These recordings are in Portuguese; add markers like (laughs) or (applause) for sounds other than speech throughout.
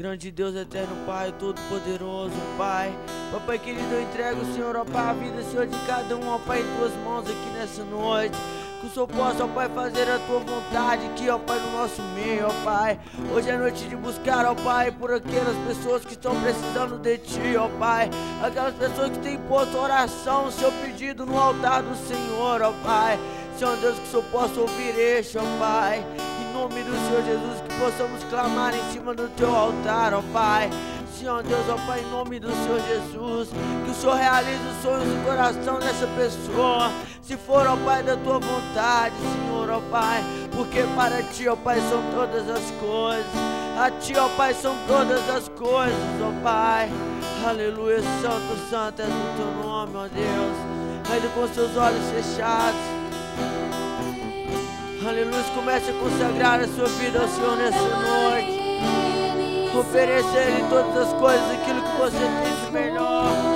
Grande Deus eterno, Pai, todo-poderoso, Pai. Papai querido, eu entrego, Senhor, ó Pai, a vida, Senhor, de cada um, ó Pai, em tuas mãos aqui nessa noite. Que o Senhor possa, ó Pai, fazer a tua vontade aqui, ó Pai, no nosso meio, ó Pai. Hoje é noite de buscar, ó Pai, por aquelas pessoas que estão precisando de Ti, ó Pai. Aquelas pessoas que têm posto oração, seu pedido no altar do Senhor, ó Pai. Senhor Deus, que o Senhor possa ouvir este, ó Pai. Em nome do Senhor Jesus, possamos clamar em cima do Teu altar, ó Pai. Senhor Deus, ó Pai, em nome do Senhor Jesus, que o Senhor realize os sonhos do coração dessa pessoa, se for, ó Pai, da Tua vontade, Senhor, ó Pai, porque para Ti, ó Pai, são todas as coisas, a Ti, ó Pai, são todas as coisas, ó Pai, aleluia, Santo, Santo é o Teu nome, ó Deus, ainda com seus olhos fechados, aleluia, comece a consagrar a sua vida ao Senhor nessa noite oferecer em todas as coisas aquilo que você tem de melhor.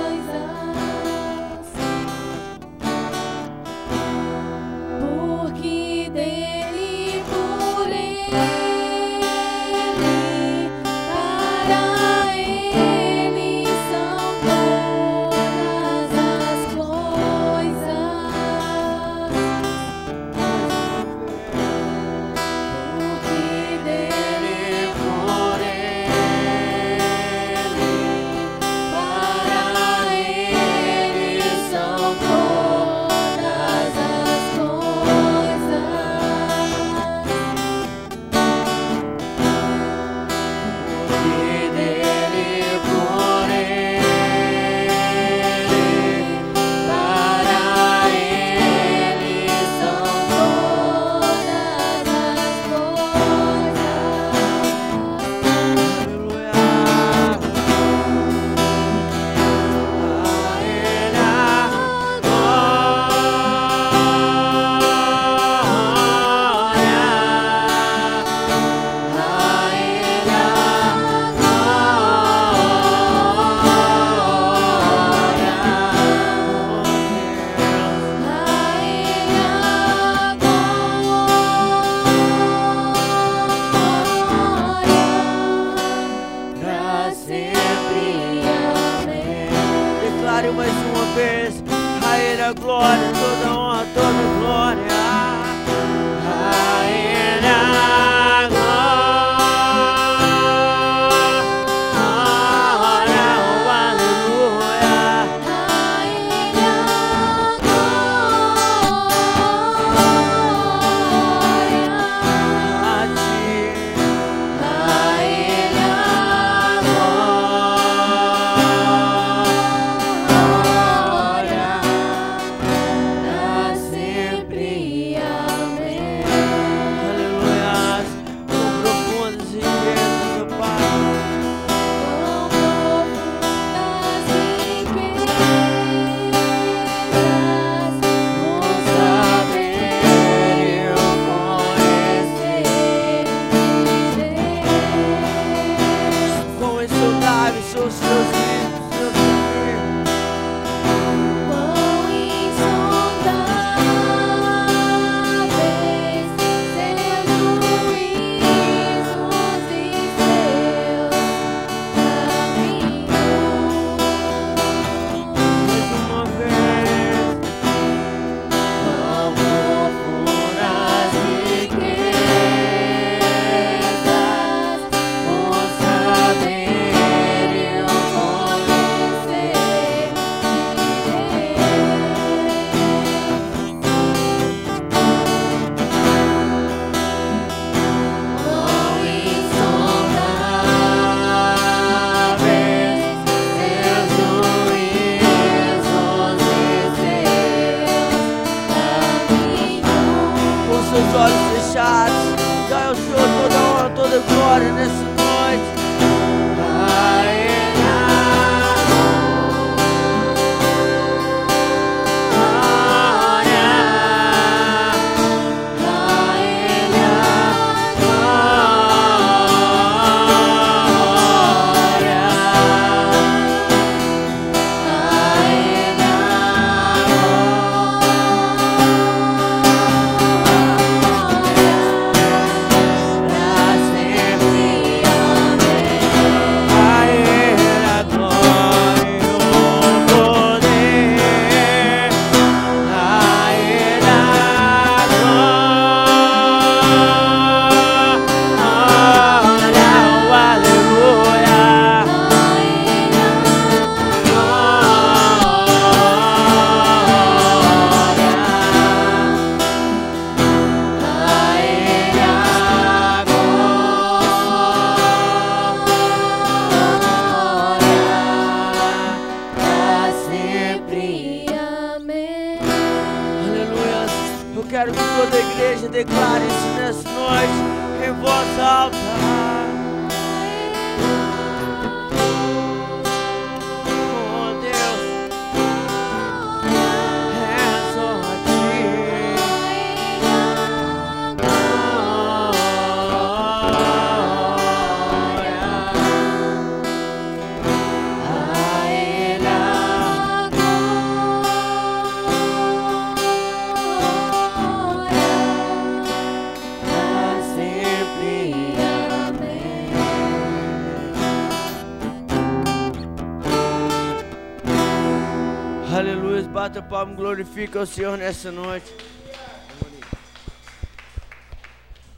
Palma, glorifica o Senhor nessa noite.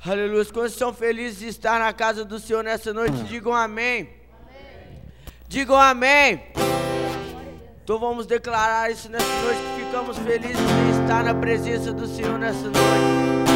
Aleluia, quantos estão felizes de estar na casa do Senhor nessa noite, digam amém. Digam amém. Então vamos declarar isso nessa noite, que ficamos felizes de estar na presença do Senhor nessa noite.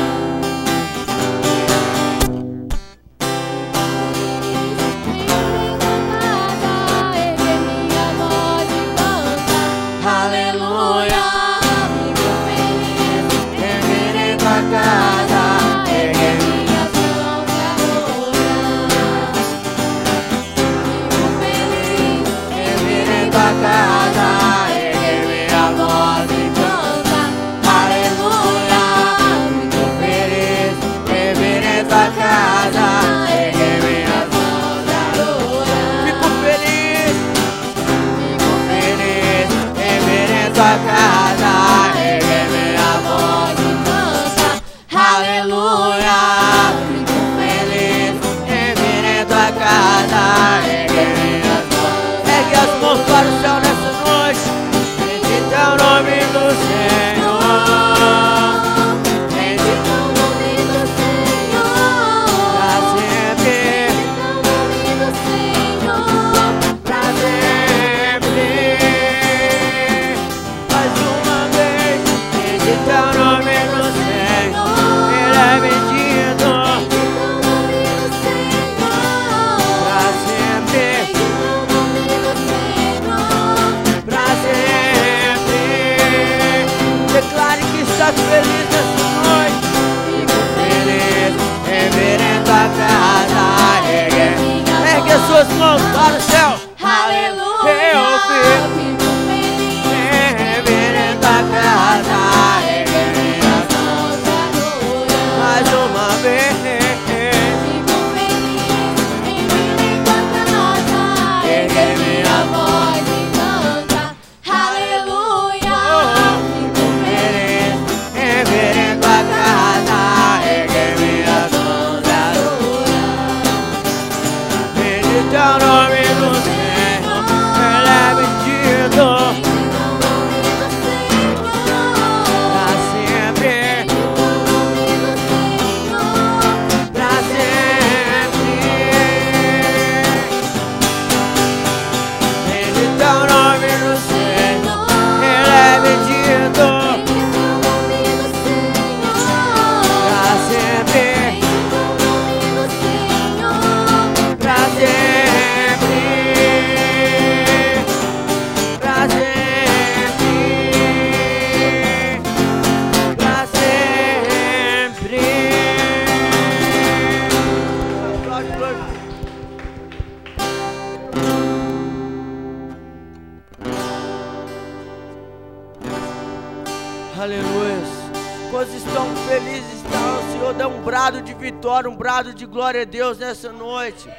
De glória a Deus nessa noite.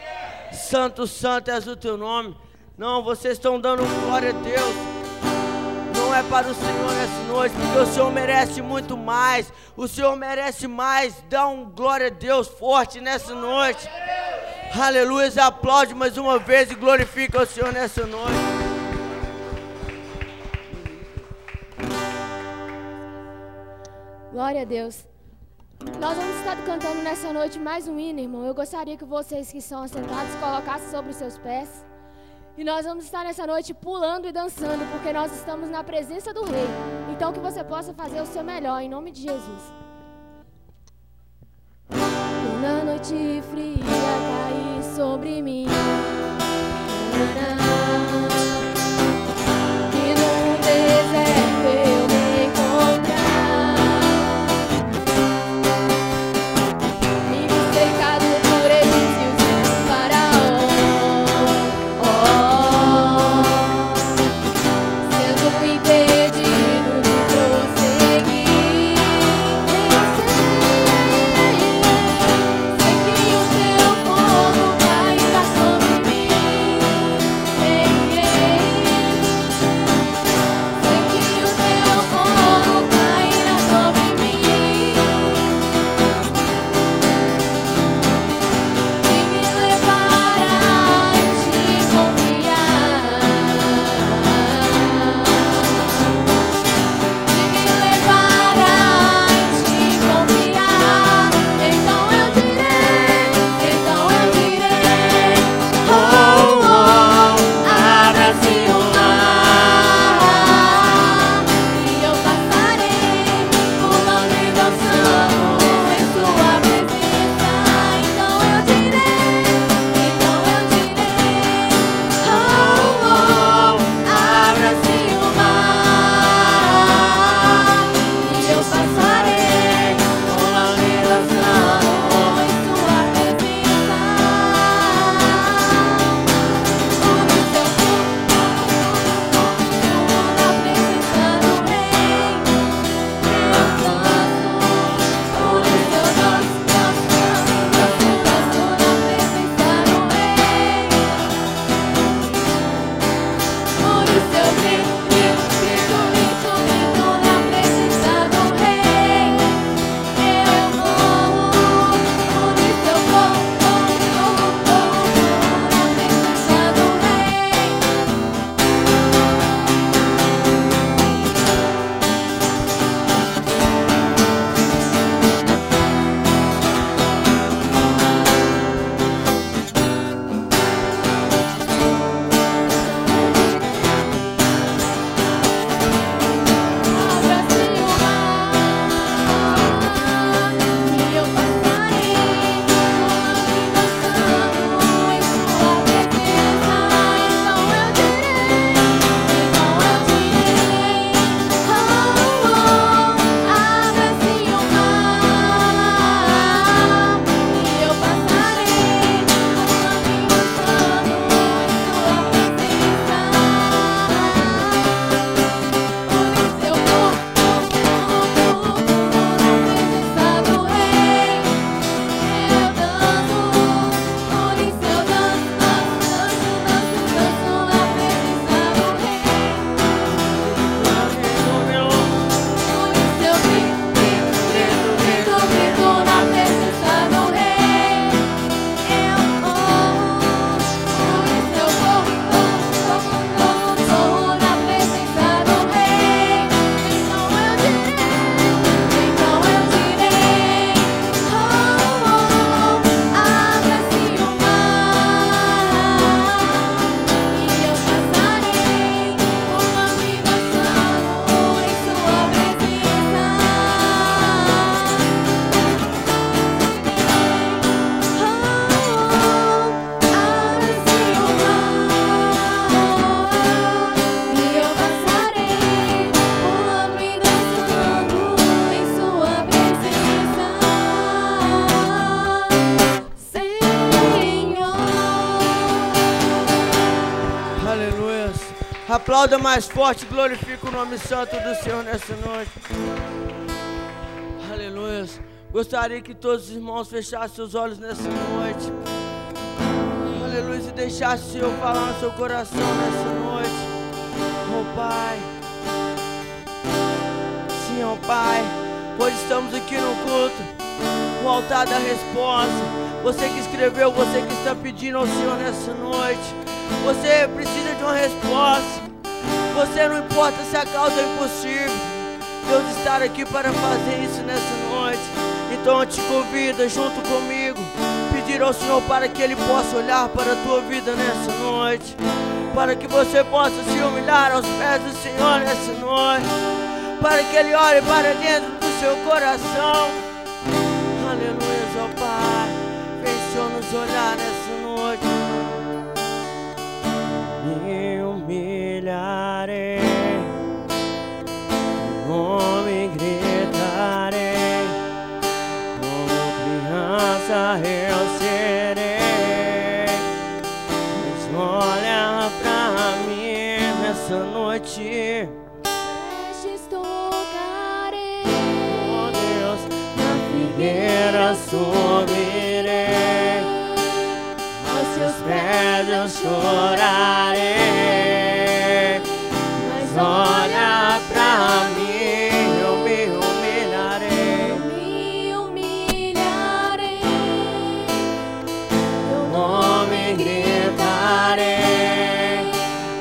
Santo, santo és o teu nome. Não, vocês estão dando glória a Deus. Não é para o Senhor nessa noite, porque o Senhor merece muito mais. O Senhor merece mais. Dá um glória a Deus forte nessa noite. Aleluia. Aplaude mais uma vez e glorifica o Senhor nessa noite. Glória a Deus. Nós vamos estar cantando nessa noite mais um hino, irmão. Eu gostaria que vocês que estão assentados colocassem sobre os seus pés. E nós vamos estar nessa noite pulando e dançando, porque nós estamos na presença do Rei. Então que você possa fazer o seu melhor, em nome de Jesus. Na noite fria cair sobre mim. Aplauda mais forte, glorifica o nome santo do Senhor nessa noite. Aleluia. Gostaria que todos os irmãos fechassem seus olhos nessa noite. Aleluia. E deixassem o Senhor falar no seu coração nessa noite. Oh Pai. Sim, oh Pai. Hoje estamos aqui no culto. O altar da resposta. Você que escreveu, você que está pedindo ao Senhor nessa noite. Você precisa de uma resposta. Você não importa se a causa é impossível. Deus está aqui para fazer isso nessa noite. Então eu te convido junto comigo. Pedir ao Senhor para que Ele possa olhar para a tua vida nessa noite. Para que você possa se humilhar aos pés do Senhor nessa noite. Para que Ele olhe para dentro do seu coração. Aleluia, ó Pai. Vem, Senhor, nos olhar nessa noite. humilharei, nome eu chorarei. Olha pra mim, eu me humilharei. Me humilharei. Teu nome gritarei.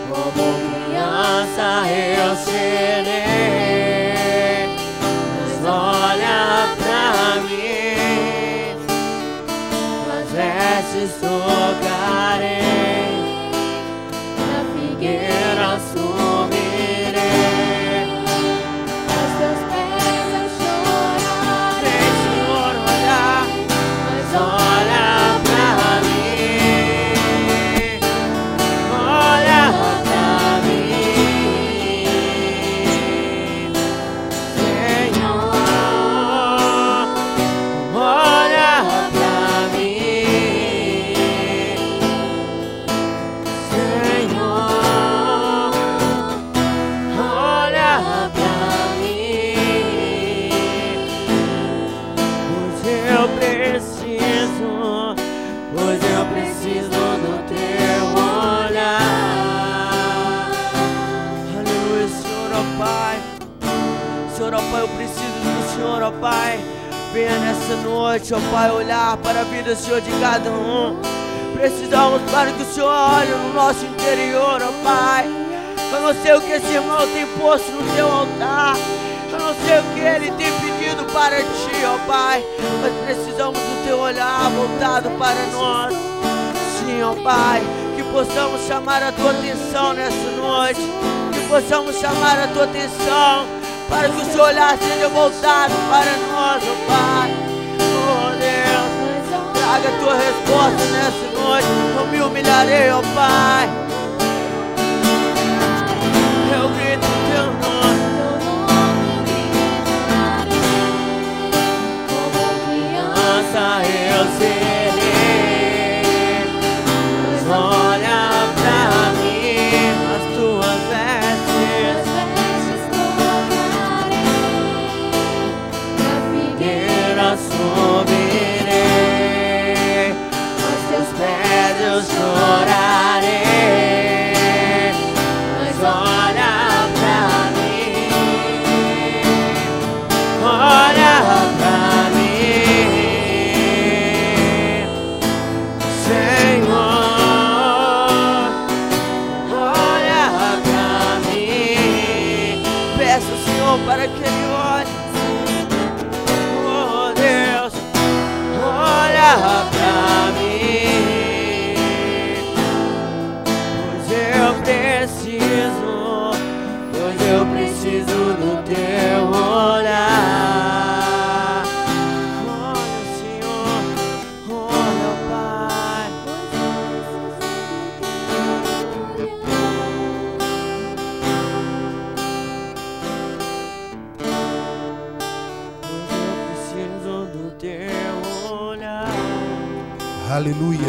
Como criança eu serei. Mas olha pra mim, as vestes tocarei. Humilharei, ó Pai. Teu olhar. Aleluia.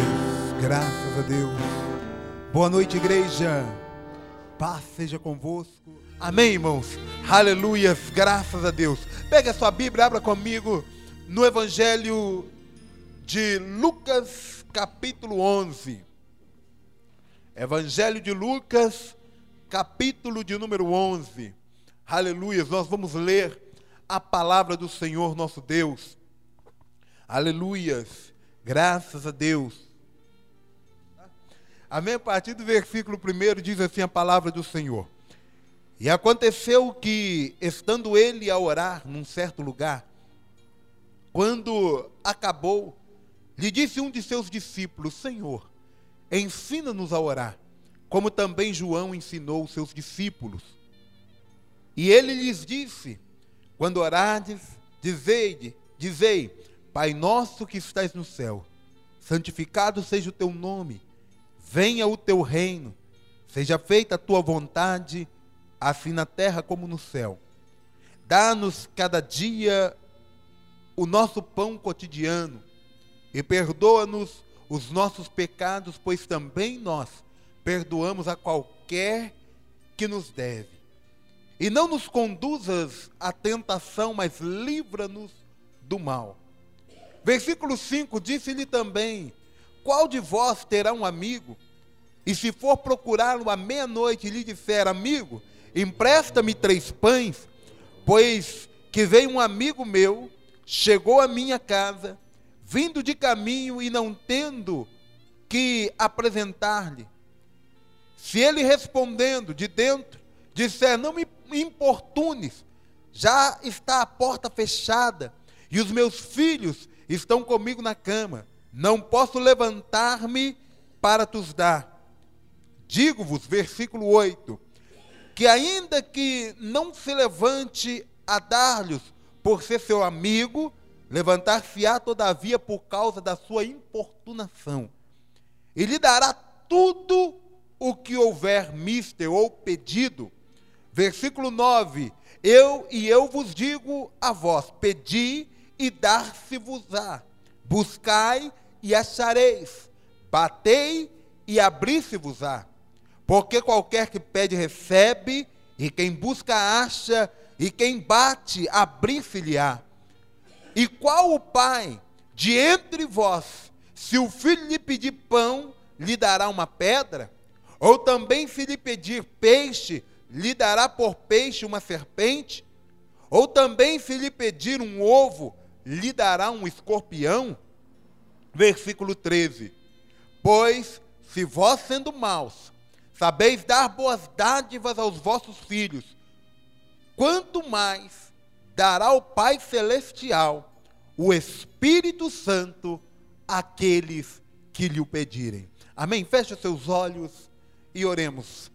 Graças a Deus. Boa noite, igreja. paz seja convosco. Amém, irmãos? Aleluias, graças a Deus. Pega a sua Bíblia, abra comigo no Evangelho de Lucas, capítulo 11. Evangelho de Lucas, capítulo de número 11. Aleluias, nós vamos ler a palavra do Senhor nosso Deus. Aleluias, graças a Deus. Amém? A partir do versículo 1 diz assim a palavra do Senhor. E aconteceu que, estando ele a orar num certo lugar, quando acabou, lhe disse um de seus discípulos: Senhor, ensina-nos a orar, como também João ensinou os seus discípulos. E ele lhes disse: Quando orardes, dizei, dizei, Pai nosso que estás no céu, santificado seja o teu nome Venha o teu reino, seja feita a tua vontade, assim na terra como no céu. Dá-nos cada dia o nosso pão cotidiano e perdoa-nos os nossos pecados, pois também nós perdoamos a qualquer que nos deve. E não nos conduzas à tentação, mas livra-nos do mal. Versículo 5: Disse-lhe também: qual de vós terá um amigo, e se for procurá-lo à meia-noite e lhe disser, amigo, empresta-me três pães, pois que veio um amigo meu, chegou à minha casa, vindo de caminho e não tendo que apresentar-lhe. Se ele respondendo de dentro, disser, não me importunes, já está a porta fechada, e os meus filhos estão comigo na cama não posso levantar-me para tos dar. Digo-vos, versículo 8, que ainda que não se levante a dar-lhes por ser seu amigo, levantar-se-á todavia por causa da sua importunação. E lhe dará tudo o que houver mister ou pedido. Versículo 9: Eu e eu vos digo a vós: pedi e dar-se-vos-á, buscai e achareis, batei e abri-se-vos-á. Porque qualquer que pede, recebe, e quem busca, acha, e quem bate, abri-se-lhe-á. E qual o pai de entre vós, se o filho lhe pedir pão, lhe dará uma pedra? Ou também, se lhe pedir peixe, lhe dará por peixe uma serpente? Ou também, se lhe pedir um ovo, lhe dará um escorpião? versículo 13: Pois se vós sendo maus, sabeis dar boas dádivas aos vossos filhos, quanto mais dará o Pai Celestial o Espírito Santo àqueles que lhe o pedirem. Amém? Feche seus olhos e oremos.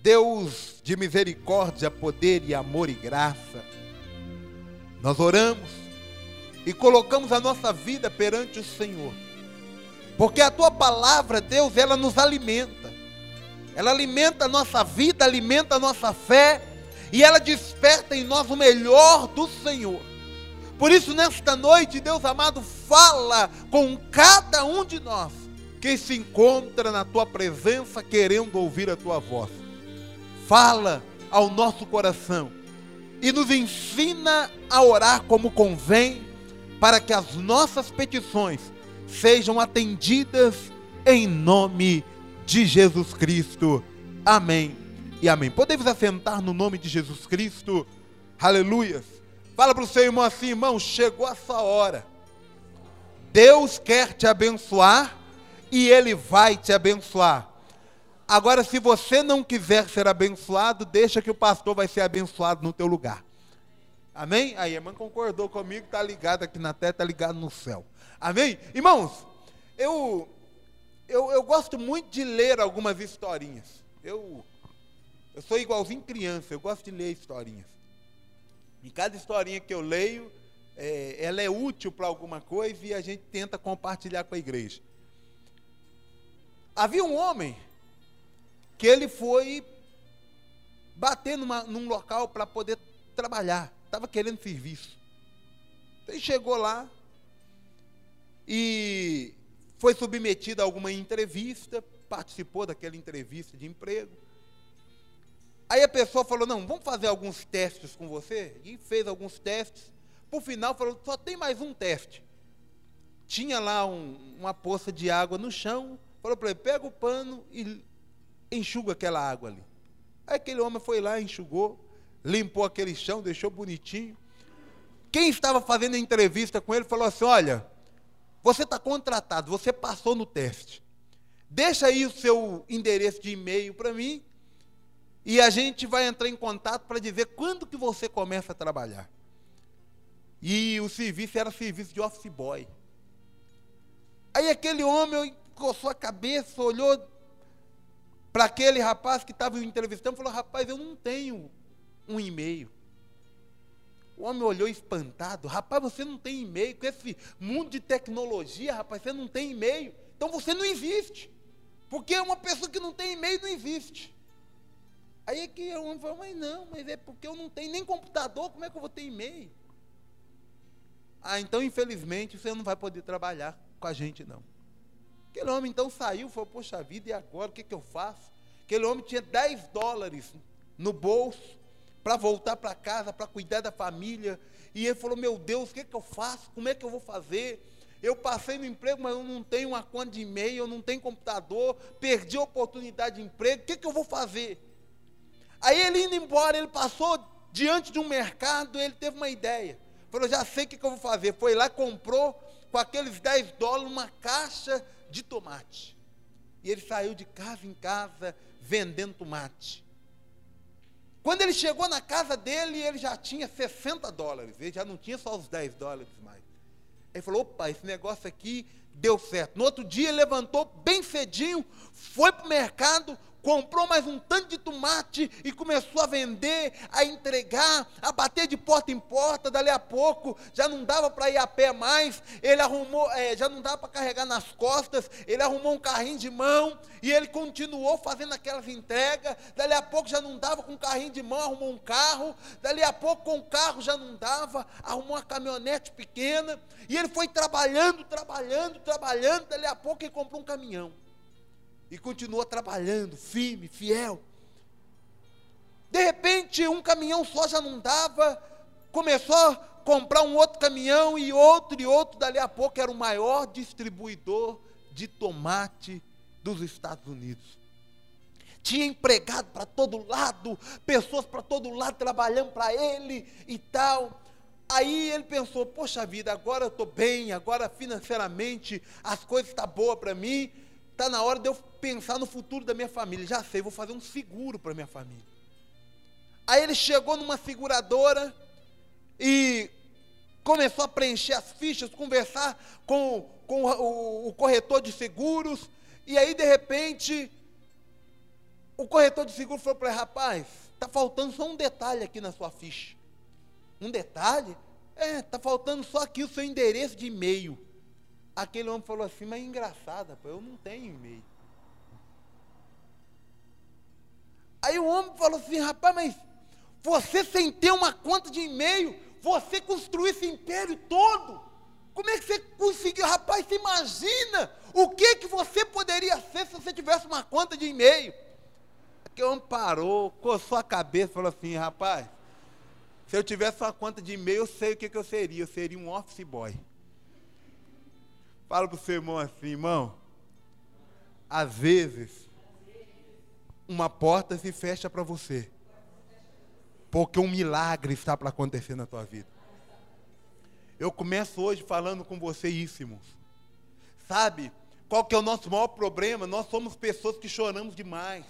Deus de misericórdia, poder e amor e graça, nós oramos e colocamos a nossa vida perante o Senhor. Porque a tua palavra, Deus, ela nos alimenta. Ela alimenta a nossa vida, alimenta a nossa fé e ela desperta em nós o melhor do Senhor. Por isso, nesta noite, Deus amado, fala com cada um de nós que se encontra na tua presença querendo ouvir a tua voz. Fala ao nosso coração e nos ensina a orar como convém para que as nossas petições sejam atendidas em nome de Jesus Cristo. Amém e amém. Podemos assentar no nome de Jesus Cristo. Aleluias. Fala para o seu irmão assim, irmão, chegou a sua hora. Deus quer te abençoar e Ele vai te abençoar. Agora, se você não quiser ser abençoado, deixa que o pastor vai ser abençoado no teu lugar. Amém? A irmã concordou comigo, está ligado aqui na terra, está ligado no céu. Amém? Irmãos, eu, eu, eu gosto muito de ler algumas historinhas. Eu, eu sou igualzinho criança, eu gosto de ler historinhas. E cada historinha que eu leio, é, ela é útil para alguma coisa e a gente tenta compartilhar com a igreja. Havia um homem que ele foi bater numa, num local para poder trabalhar estava querendo serviço. Ele chegou lá e foi submetido a alguma entrevista, participou daquela entrevista de emprego. Aí a pessoa falou: Não, vamos fazer alguns testes com você. E fez alguns testes. Por final, falou: Só tem mais um teste. Tinha lá um, uma poça de água no chão. Falou para ele: Pega o pano e enxuga aquela água ali. Aí aquele homem foi lá, enxugou, limpou aquele chão, deixou bonitinho. Quem estava fazendo a entrevista com ele falou assim: Olha, você está contratado, você passou no teste. Deixa aí o seu endereço de e-mail para mim e a gente vai entrar em contato para dizer quando que você começa a trabalhar. E o serviço era serviço de office boy. Aí aquele homem coçou a cabeça, olhou para aquele rapaz que estava entrevistando e falou: Rapaz, eu não tenho um e-mail. O homem olhou espantado: Rapaz, você não tem e-mail. Com esse mundo de tecnologia, rapaz, você não tem e-mail. Então você não existe. Porque uma pessoa que não tem e-mail não existe. Aí é que o homem falou, mas não, mas é porque eu não tenho nem computador, como é que eu vou ter e-mail? Ah, então infelizmente você não vai poder trabalhar com a gente não. Aquele homem então saiu, falou, poxa vida, e agora o que, que eu faço? Aquele homem tinha 10 dólares no bolso para voltar para casa, para cuidar da família. E ele falou, meu Deus, o que, que eu faço? Como é que eu vou fazer? Eu passei no emprego, mas eu não tenho uma conta de e-mail, eu não tenho computador, perdi a oportunidade de emprego, o que, que eu vou fazer? Aí ele indo embora, ele passou diante de um mercado, ele teve uma ideia. Falou, já sei o que, que eu vou fazer. Foi lá, comprou com aqueles 10 dólares uma caixa de tomate. E ele saiu de casa em casa vendendo tomate. Quando ele chegou na casa dele, ele já tinha 60 dólares. Ele já não tinha só os 10 dólares mais. Ele falou: opa, esse negócio aqui deu certo. No outro dia, ele levantou bem cedinho, foi para o mercado, comprou mais um tanto de tomate e começou a vender, a entregar, a bater de porta em porta. Dali a pouco já não dava para ir a pé mais. Ele arrumou, é, já não dava para carregar nas costas. Ele arrumou um carrinho de mão e ele continuou fazendo aquelas entregas. Dali a pouco já não dava com o carrinho de mão, arrumou um carro. Dali a pouco com o carro já não dava, arrumou uma caminhonete pequena e ele foi trabalhando, trabalhando, trabalhando. Dali a pouco ele comprou um caminhão e continuou trabalhando, firme, fiel. De repente, um caminhão só já não dava, começou a comprar um outro caminhão e outro e outro, dali a pouco era o maior distribuidor de tomate dos Estados Unidos. Tinha empregado para todo lado, pessoas para todo lado trabalhando para ele e tal. Aí ele pensou: poxa vida, agora eu estou bem, agora financeiramente as coisas estão tá boas para mim está na hora de eu pensar no futuro da minha família. Já sei, vou fazer um seguro para minha família. Aí ele chegou numa seguradora e começou a preencher as fichas, conversar com, com o, o corretor de seguros. E aí, de repente, o corretor de seguros falou para ele: rapaz, está faltando só um detalhe aqui na sua ficha. Um detalhe? É, está faltando só aqui o seu endereço de e-mail. Aquele homem falou assim, mas é engraçado, eu não tenho e-mail. Aí o homem falou assim, rapaz, mas você sem ter uma conta de e-mail, você construiu esse império todo. Como é que você conseguiu? Rapaz, você imagina o que, que você poderia ser se você tivesse uma conta de e-mail. Aquele homem parou, coçou a cabeça e falou assim, rapaz, se eu tivesse uma conta de e-mail, eu sei o que, que eu seria. Eu seria um office boy. Fala para o seu irmão assim, irmão. Às vezes, uma porta se fecha para você. Porque um milagre está para acontecer na tua vida. Eu começo hoje falando com você isso, irmãos. Sabe, qual que é o nosso maior problema? Nós somos pessoas que choramos demais.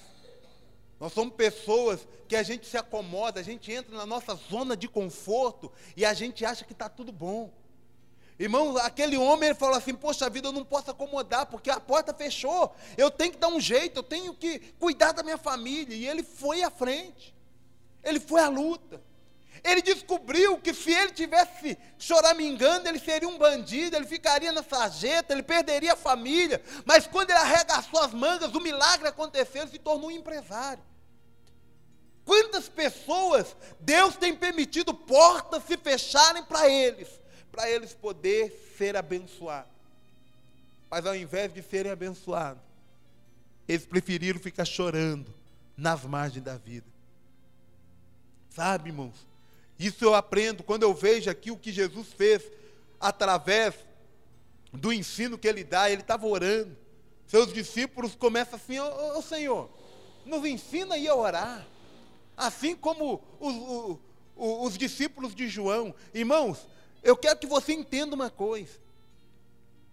Nós somos pessoas que a gente se acomoda, a gente entra na nossa zona de conforto e a gente acha que está tudo bom. Irmão, aquele homem ele falou assim: Poxa vida, eu não posso acomodar, porque a porta fechou. Eu tenho que dar um jeito, eu tenho que cuidar da minha família. E ele foi à frente, ele foi à luta. Ele descobriu que se ele tivesse choramingando, ele seria um bandido, ele ficaria na sarjeta, ele perderia a família. Mas quando ele arregaçou as mangas, o milagre aconteceu, ele se tornou um empresário. Quantas pessoas Deus tem permitido portas se fecharem para eles? Para eles poder ser abençoados. Mas ao invés de serem abençoados, eles preferiram ficar chorando nas margens da vida. Sabe, irmãos? Isso eu aprendo quando eu vejo aqui o que Jesus fez através do ensino que ele dá. Ele estava orando. Seus discípulos começam assim: Ô, ô Senhor, nos ensina aí a orar. Assim como os, os, os discípulos de João. Irmãos, eu quero que você entenda uma coisa.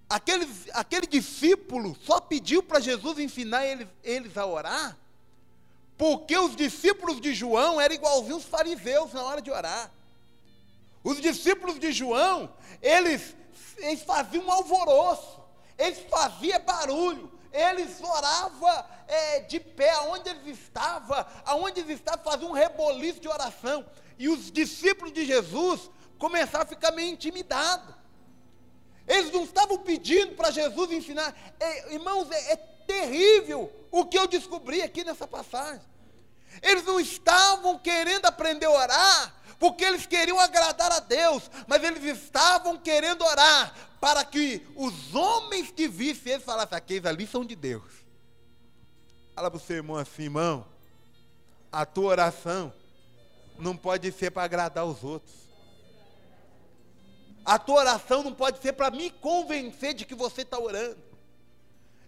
Aquele, aquele discípulo só pediu para Jesus ensinar eles, eles a orar, porque os discípulos de João eram igualzinhos os fariseus na hora de orar. Os discípulos de João, eles, eles faziam um alvoroço, eles faziam barulho, eles oravam é, de pé, aonde eles estavam, aonde eles estavam, faziam um reboliço de oração. E os discípulos de Jesus começaram a ficar meio intimidados. Eles não estavam pedindo para Jesus ensinar. É, irmãos, é, é terrível o que eu descobri aqui nessa passagem. Eles não estavam querendo aprender a orar, porque eles queriam agradar a Deus, mas eles estavam querendo orar para que os homens que vissem eles falassem: aqueles ali são de Deus. Fala para o seu irmão assim, irmão, a tua oração não pode ser para agradar os outros. A tua oração não pode ser para me convencer de que você está orando.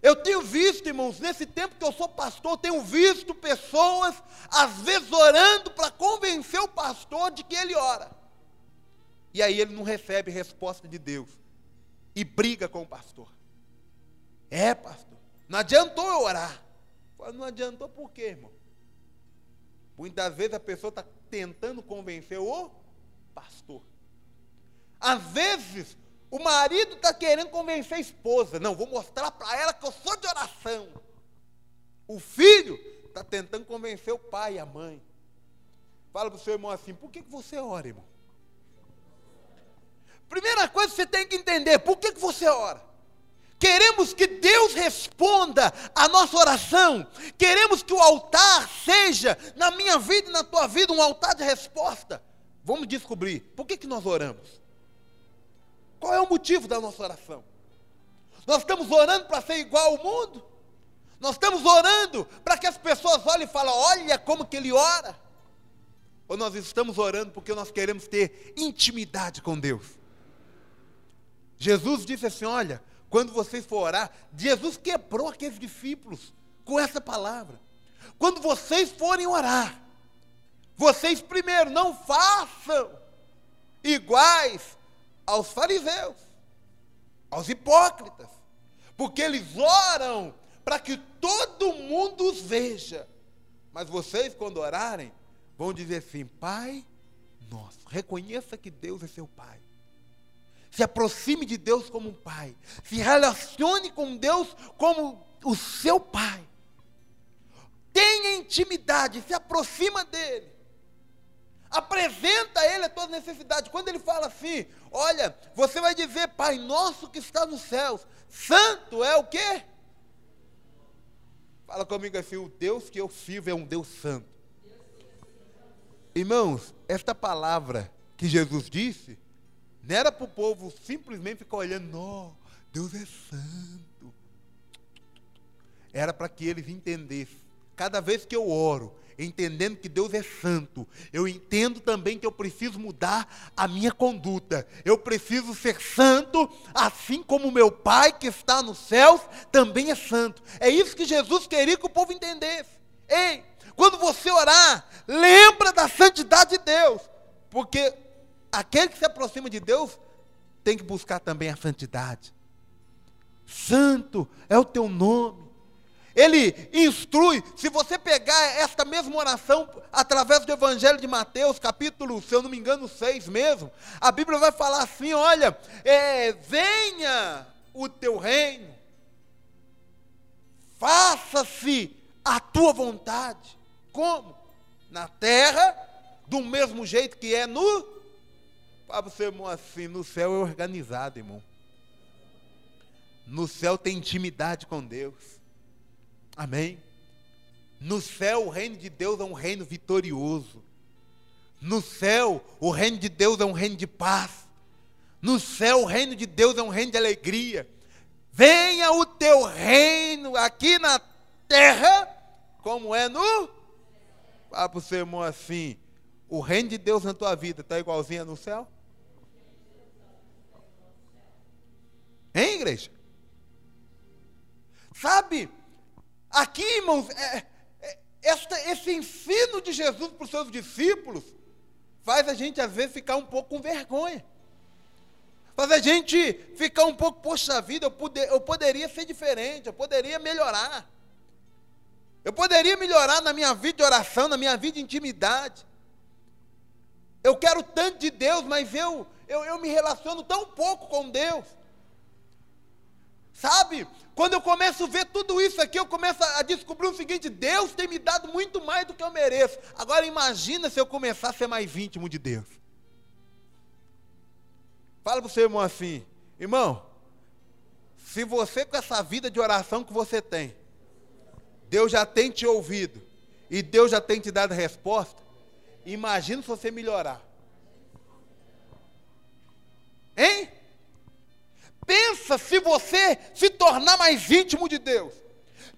Eu tenho visto, irmãos, nesse tempo que eu sou pastor, tenho visto pessoas, às vezes, orando para convencer o pastor de que ele ora. E aí ele não recebe resposta de Deus. E briga com o pastor. É, pastor. Não adiantou eu orar. Não adiantou por quê, irmão? Muitas vezes a pessoa está tentando convencer o pastor. Às vezes, o marido está querendo convencer a esposa. Não, vou mostrar para ela que eu sou de oração. O filho está tentando convencer o pai e a mãe. Fala para o seu irmão assim: por que, que você ora, irmão? Primeira coisa que você tem que entender: por que, que você ora? Queremos que Deus responda a nossa oração. Queremos que o altar seja, na minha vida e na tua vida, um altar de resposta. Vamos descobrir por que, que nós oramos. Qual é o motivo da nossa oração? Nós estamos orando para ser igual ao mundo? Nós estamos orando para que as pessoas olhem e falem: olha como que ele ora. Ou nós estamos orando porque nós queremos ter intimidade com Deus? Jesus disse assim: olha, quando vocês for orar, Jesus quebrou aqueles discípulos com essa palavra. Quando vocês forem orar, vocês primeiro não façam iguais aos fariseus, aos hipócritas, porque eles oram para que todo mundo os veja. Mas vocês, quando orarem, vão dizer assim: Pai nosso, reconheça que Deus é seu Pai. Se aproxime de Deus como um pai. Se relacione com Deus como o seu pai. Tenha intimidade, se aproxima dele. Apresenta a ele a tua necessidade. Quando ele fala assim, olha, você vai dizer, Pai nosso que está nos céus, santo é o quê? Fala comigo assim, o Deus que eu sirvo é um Deus santo. Irmãos, esta palavra que Jesus disse, não era para o povo simplesmente ficar olhando, não, Deus é santo. Era para que eles entendessem. Cada vez que eu oro, entendendo que Deus é santo, eu entendo também que eu preciso mudar a minha conduta. Eu preciso ser santo, assim como meu Pai que está nos céus também é santo. É isso que Jesus queria que o povo entendesse. Ei, quando você orar, lembra da santidade de Deus, porque aquele que se aproxima de Deus tem que buscar também a santidade. Santo é o teu nome. Ele instrui, se você pegar esta mesma oração através do Evangelho de Mateus, capítulo, se eu não me engano, 6 mesmo, a Bíblia vai falar assim: olha, é, venha o teu reino, faça-se a tua vontade. Como? Na terra, do mesmo jeito que é no. Para você, irmão, assim, no céu é organizado, irmão. No céu tem intimidade com Deus. Amém? No céu, o reino de Deus é um reino vitorioso. No céu, o reino de Deus é um reino de paz. No céu, o reino de Deus é um reino de alegria. Venha o teu reino aqui na terra, como é no. Fala para o seu irmão assim: o reino de Deus na tua vida está igualzinho no céu? Hein, igreja? Sabe, aqui, irmãos, é, é, esta, esse ensino de Jesus para os seus discípulos faz a gente, às vezes, ficar um pouco com vergonha. Faz a gente ficar um pouco, poxa vida, eu, eu poderia ser diferente, eu poderia melhorar. Eu poderia melhorar na minha vida de oração, na minha vida de intimidade. Eu quero tanto de Deus, mas eu, eu, eu me relaciono tão pouco com Deus. Sabe? Quando eu começo a ver tudo isso aqui, eu começo a descobrir o seguinte: Deus tem me dado muito mais do que eu mereço. Agora imagina se eu começar a ser mais íntimo de Deus. Fala para o seu irmão assim, irmão, se você com essa vida de oração que você tem, Deus já tem te ouvido e Deus já tem te dado resposta, imagina se você melhorar. Hein? Pensa se você se tornar mais íntimo de Deus.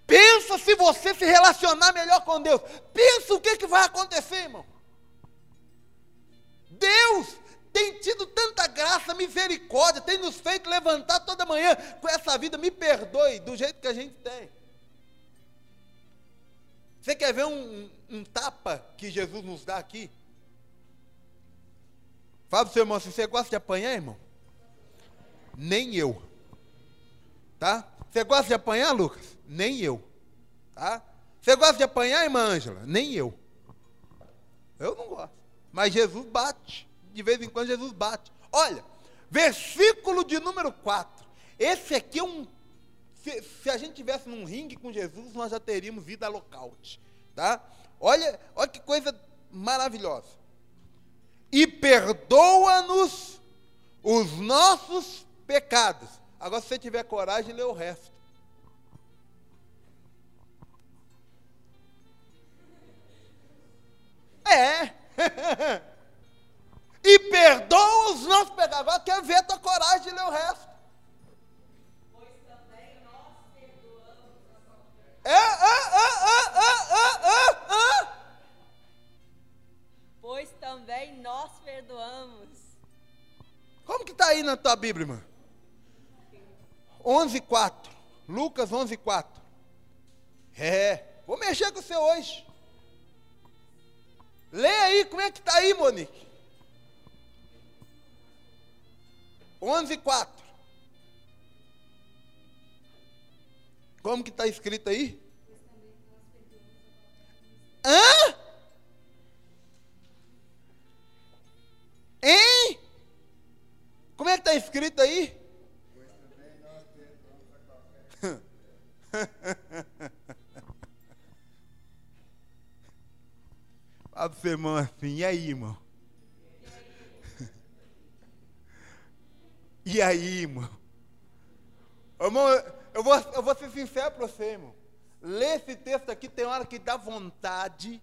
Pensa se você se relacionar melhor com Deus. Pensa o que, que vai acontecer, irmão. Deus tem tido tanta graça, misericórdia, tem nos feito levantar toda manhã com essa vida. Me perdoe do jeito que a gente tem. Você quer ver um, um, um tapa que Jesus nos dá aqui? Fala para o seu irmão, se você gosta de apanhar, irmão, nem eu. Tá? Você gosta de apanhar, Lucas? Nem eu. Tá? Você gosta de apanhar, irmã Ângela? Nem eu. Eu não gosto. Mas Jesus bate. De vez em quando Jesus bate. Olha, versículo de número 4. Esse aqui é um. Se, se a gente tivesse num ringue com Jesus, nós já teríamos vida lockout. Tá? Olha, olha que coisa maravilhosa. E perdoa-nos os nossos pecados. Agora, se você tiver coragem, lê o resto. É. (laughs) e perdoa os nossos pecados. Agora quer ver a tua coragem de ler o resto. Pois também nós perdoamos a é, é, é, Pois também nós perdoamos. Como que está aí na tua Bíblia, irmã? 11, 4. Lucas 11, 4. É, vou mexer com você hoje. Lê aí, como é que está aí, Monique? 11, 4. Como que está escrito aí? Hã? Hein? Como é que está escrito aí? Irmão assim, e aí, irmão? (laughs) E aí, irmão? Irmão, eu vou, eu vou ser sincero para você, irmão. Ler esse texto aqui tem hora que dá vontade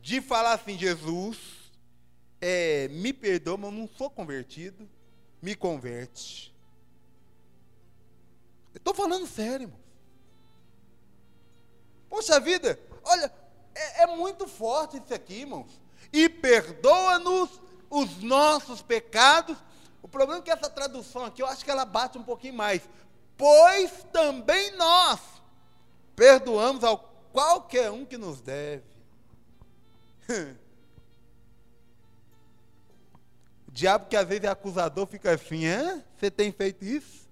de falar assim, Jesus, é, me perdoa, mas eu não sou convertido, me converte. Estou falando sério, irmão. Poxa vida, olha, é, é muito forte isso aqui, irmãos. E perdoa-nos os nossos pecados. O problema é que essa tradução aqui, eu acho que ela bate um pouquinho mais. Pois também nós perdoamos ao qualquer um que nos deve. (laughs) O diabo que às vezes é acusador fica assim, hã? Você tem feito isso?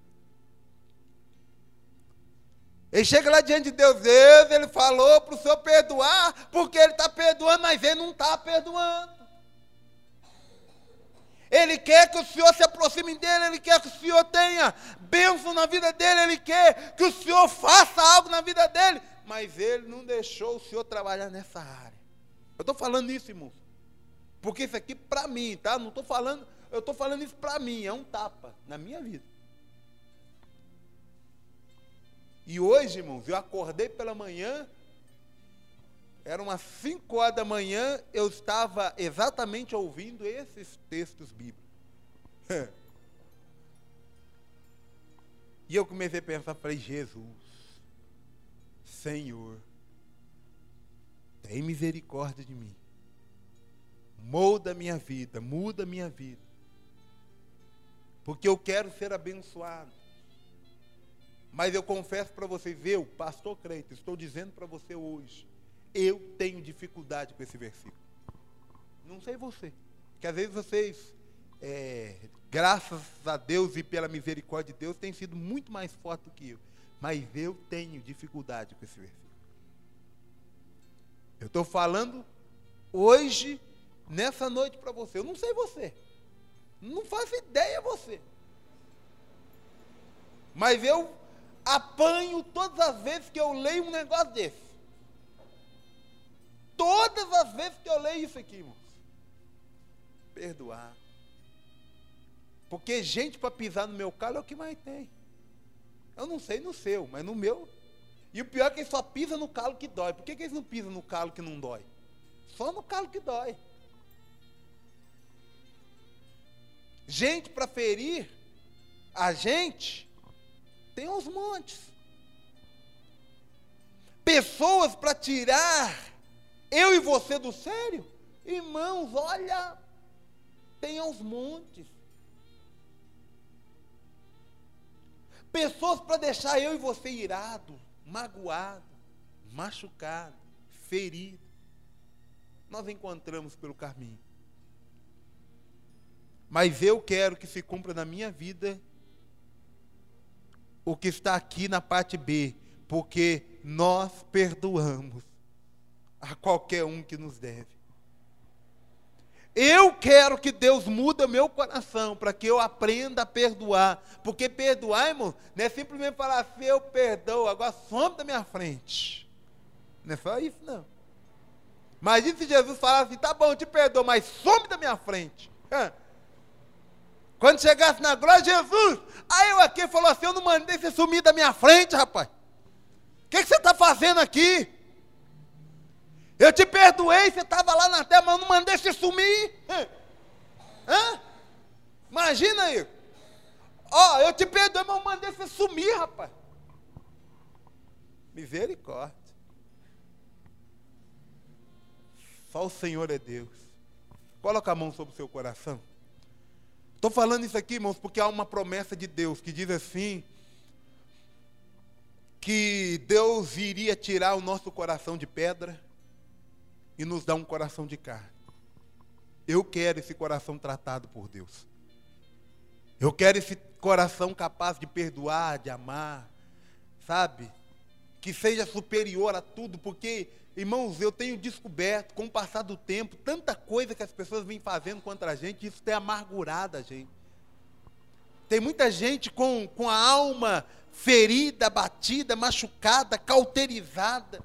Ele chega lá diante de Deus, Deus, ele falou para o Senhor perdoar, porque ele está perdoando, mas ele não está perdoando. Ele quer que o Senhor se aproxime dele, ele quer que o Senhor tenha bênção na vida dele, ele quer que o Senhor faça algo na vida dele, mas ele não deixou o Senhor trabalhar nessa área. Eu estou falando isso, irmãos, porque isso aqui para mim, tá? Não estou falando, eu estou falando isso para mim, é um tapa na minha vida. E hoje, irmãos, eu acordei pela manhã, era umas 5 horas da manhã, eu estava exatamente ouvindo esses textos bíblicos. (laughs) e eu comecei a pensar, falei, Jesus, Senhor, tem misericórdia de mim. molda a minha vida, muda a minha vida. Porque eu quero ser abençoado. Mas eu confesso para vocês, eu, pastor Creito, estou dizendo para você hoje, eu tenho dificuldade com esse versículo. Não sei você. Que às vezes vocês, é, graças a Deus e pela misericórdia de Deus, têm sido muito mais forte do que eu. Mas eu tenho dificuldade com esse versículo. Eu estou falando hoje, nessa noite para você. Eu não sei você. Não faço ideia você. Mas eu apanho todas as vezes que eu leio um negócio desse. Todas as vezes que eu leio isso aqui, irmãos. Perdoar. Porque gente para pisar no meu calo é o que mais tem. Eu não sei no seu, mas no meu. E o pior é que eles só pisa no calo que dói. Por que, que eles não pisam no calo que não dói? Só no calo que dói. Gente para ferir a gente tem uns montes. Pessoas para tirar eu e você do sério? Irmãos, olha, tem aos montes. Pessoas para deixar eu e você irado, magoado, machucado, ferido. Nós encontramos pelo caminho. Mas eu quero que se cumpra na minha vida o que está aqui na parte B, porque nós perdoamos a qualquer um que nos deve. Eu quero que Deus mude meu coração para que eu aprenda a perdoar. Porque perdoar, irmão, não é simplesmente falar assim, eu perdoo, agora some da minha frente. Não é só isso, não. Imagina se Jesus falasse assim, tá bom, te perdoo, mas some da minha frente. Quando chegasse na glória, Jesus, aí eu aqui falou assim, eu não mandei você sumir da minha frente, rapaz. O que, que você está fazendo aqui? Eu te perdoei, você estava lá na terra, mas eu não mandei você sumir. Hã? Imagina aí. Ó, oh, eu te perdoei, mas eu mandei você sumir, rapaz. Misericórdia. Só o Senhor é Deus. Coloca a mão sobre o seu coração. Estou falando isso aqui, irmãos, porque há uma promessa de Deus que diz assim: que Deus iria tirar o nosso coração de pedra e nos dá um coração de carne. Eu quero esse coração tratado por Deus. Eu quero esse coração capaz de perdoar, de amar, sabe? Que seja superior a tudo, porque, irmãos, eu tenho descoberto, com o passar do tempo, tanta coisa que as pessoas vêm fazendo contra a gente, isso tem amargurado a gente. Tem muita gente com, com a alma ferida, batida, machucada, cauterizada.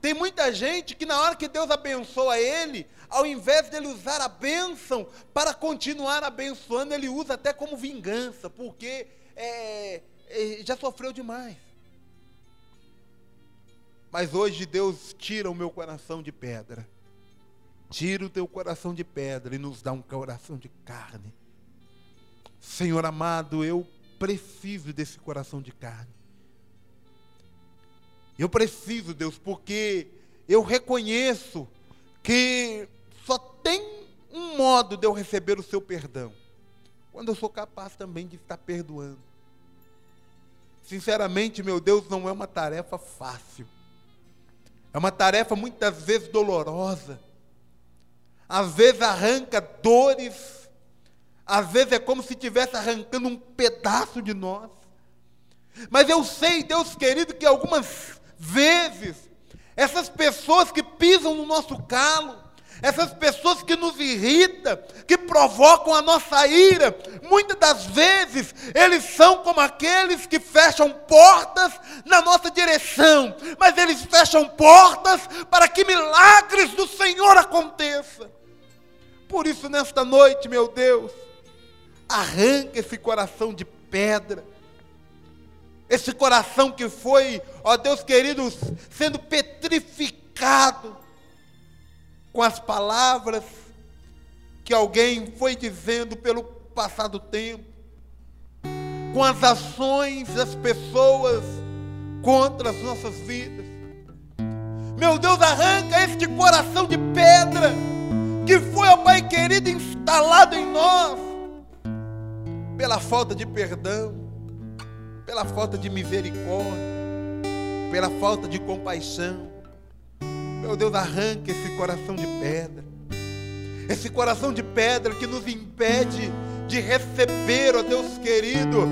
Tem muita gente que na hora que Deus abençoa ele, ao invés dele usar a bênção para continuar abençoando, ele usa até como vingança, porque é, é, já sofreu demais. Mas hoje Deus tira o meu coração de pedra, tira o teu coração de pedra e nos dá um coração de carne. Senhor amado, eu preciso desse coração de carne. Eu preciso, Deus, porque eu reconheço que só tem um modo de eu receber o seu perdão. Quando eu sou capaz também de estar perdoando. Sinceramente, meu Deus, não é uma tarefa fácil. É uma tarefa muitas vezes dolorosa. Às vezes arranca dores. Às vezes é como se estivesse arrancando um pedaço de nós. Mas eu sei, Deus querido, que algumas vezes, essas pessoas que pisam no nosso calo, essas pessoas que nos irritam, que provocam a nossa ira, muitas das vezes eles são como aqueles que fecham portas na nossa direção, mas eles fecham portas para que milagres do Senhor aconteçam. Por isso, nesta noite, meu Deus, arranca esse coração de pedra esse coração que foi, ó Deus querido, sendo petrificado com as palavras que alguém foi dizendo pelo passado tempo, com as ações das pessoas contra as nossas vidas. Meu Deus, arranca este coração de pedra que Pai querido, instalado em nós, pela falta de perdão, pela falta de misericórdia, pela falta de compaixão. Meu Deus, arranca esse coração de pedra, esse coração de pedra que nos impede de receber, ó Deus querido,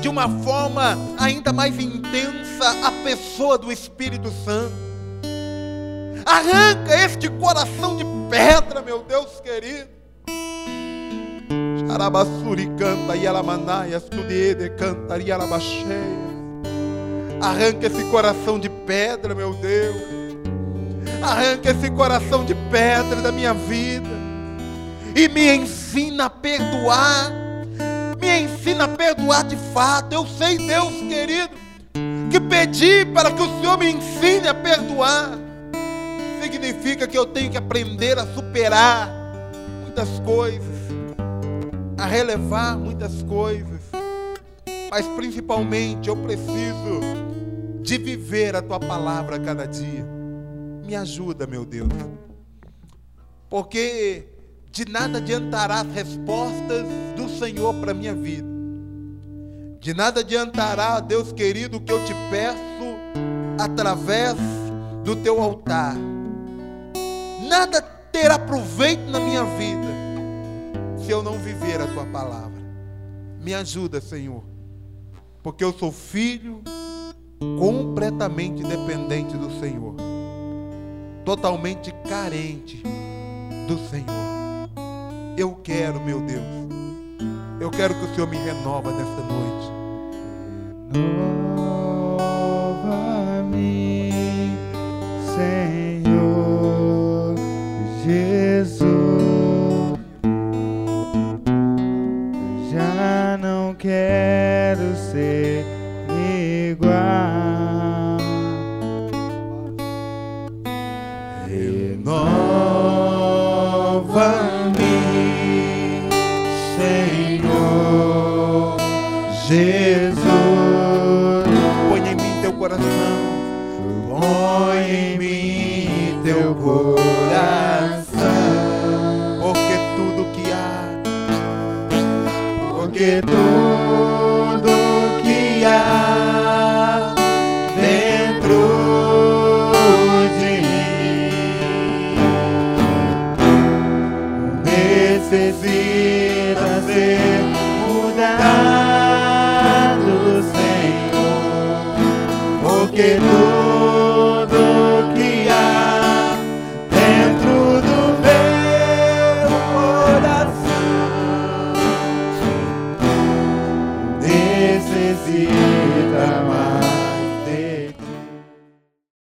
de uma forma ainda mais intensa a pessoa do Espírito Santo. Arranca este coração de pedra, meu Deus querido. Xarabassuri canta e alamanai, estudiede cantaria alabacheia. Arranca esse coração de pedra, meu Deus. Arranca esse coração de pedra da minha vida. E me ensina a perdoar. Me ensina a perdoar de fato. Eu sei, Deus querido, que pedi para que o Senhor me ensine a perdoar. Significa que eu tenho que aprender a superar muitas coisas, a relevar muitas coisas. Mas principalmente eu preciso de viver a tua palavra a cada dia. Me ajuda, meu Deus. Porque de nada adiantará as respostas do Senhor para minha vida. De nada adiantará, Deus querido, o que eu te peço através do teu altar. Nada terá proveito na minha vida se eu não viver a tua palavra. Me ajuda, Senhor, porque eu sou filho completamente dependente do Senhor, totalmente carente do Senhor. Eu quero, meu Deus, eu quero que o Senhor me renova nesta noite. Renova-me, Senhor Jesus. Já não quero ser